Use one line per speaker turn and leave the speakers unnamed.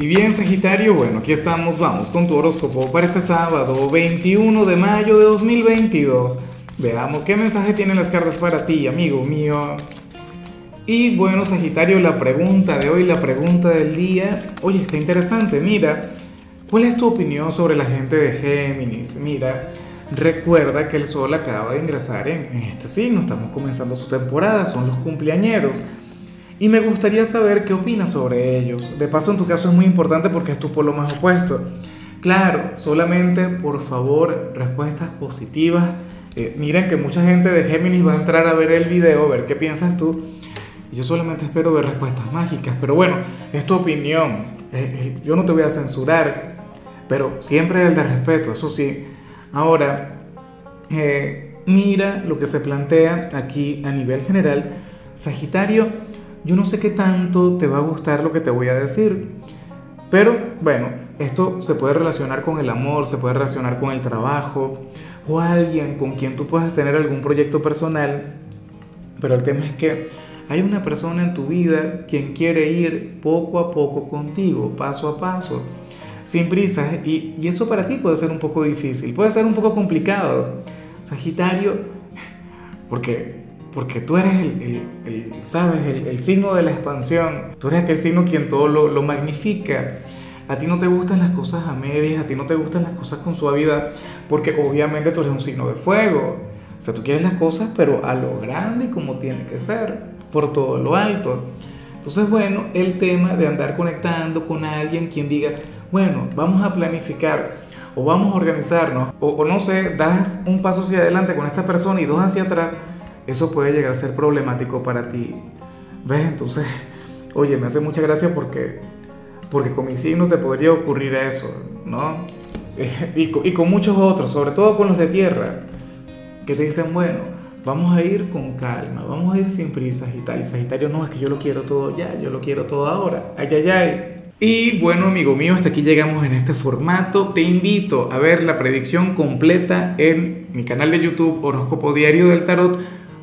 Y bien, Sagitario, bueno, aquí estamos, vamos con tu horóscopo para este sábado 21 de mayo de 2022. Veamos qué mensaje tienen las cartas para ti, amigo mío. Y bueno, Sagitario, la pregunta de hoy, la pregunta del día, oye, está interesante, mira, ¿cuál es tu opinión sobre la gente de Géminis? Mira, recuerda que el Sol acaba de ingresar en, en este signo, estamos comenzando su temporada, son los cumpleañeros. Y me gustaría saber qué opinas sobre ellos. De paso, en tu caso es muy importante porque es tu polo más opuesto. Claro, solamente por favor, respuestas positivas. Eh, miren que mucha gente de Géminis va a entrar a ver el video, a ver qué piensas tú. Y yo solamente espero ver respuestas mágicas. Pero bueno, es tu opinión. Eh, eh, yo no te voy a censurar. Pero siempre el de respeto, eso sí. Ahora, mira lo que se plantea aquí a nivel general. Sagitario yo no sé qué tanto te va a gustar lo que te voy a decir. Pero bueno, esto se puede relacionar con el amor, se puede relacionar con el trabajo o alguien con quien tú puedas tener algún proyecto personal. Pero el tema es que hay una persona en tu vida quien quiere ir poco a poco contigo, paso a paso, sin prisas. Y, y eso para ti puede ser un poco difícil, puede ser un poco complicado. Sagitario, porque porque tú eres el, el, ¿sabes? El, signo de la expansión, tú eres aquel signo quien todo lo, lo, magnifica. A ti no te gustan las cosas a medias, a ti no te gustan las cosas con suavidad, porque obviamente tú eres un signo de fuego. O sea, tú quieres las cosas, pero a lo grande como tiene que ser, por todo lo alto. Entonces, bueno, el tema de andar conectando con alguien quien diga, bueno, vamos a planificar o vamos a organizarnos, o, o no sé, das un paso hacia adelante con esta persona y dos hacia atrás, eso puede llegar a ser problemático para ti. ¿Ves? Entonces, oye, me hace mucha gracia porque, porque con mis signos te podría ocurrir eso, ¿no? Y, y con muchos otros, sobre todo con los de tierra, que te dicen, bueno, vamos a ir con calma, vamos a ir sin prisas y tal. Y Sagitario, no, es que yo lo quiero todo ya, yo lo quiero todo ahora. Ay, ay, ay. Y bueno, amigo mío, hasta aquí llegamos en este formato. Te invito a ver la predicción completa en mi canal de YouTube Horóscopo Diario del Tarot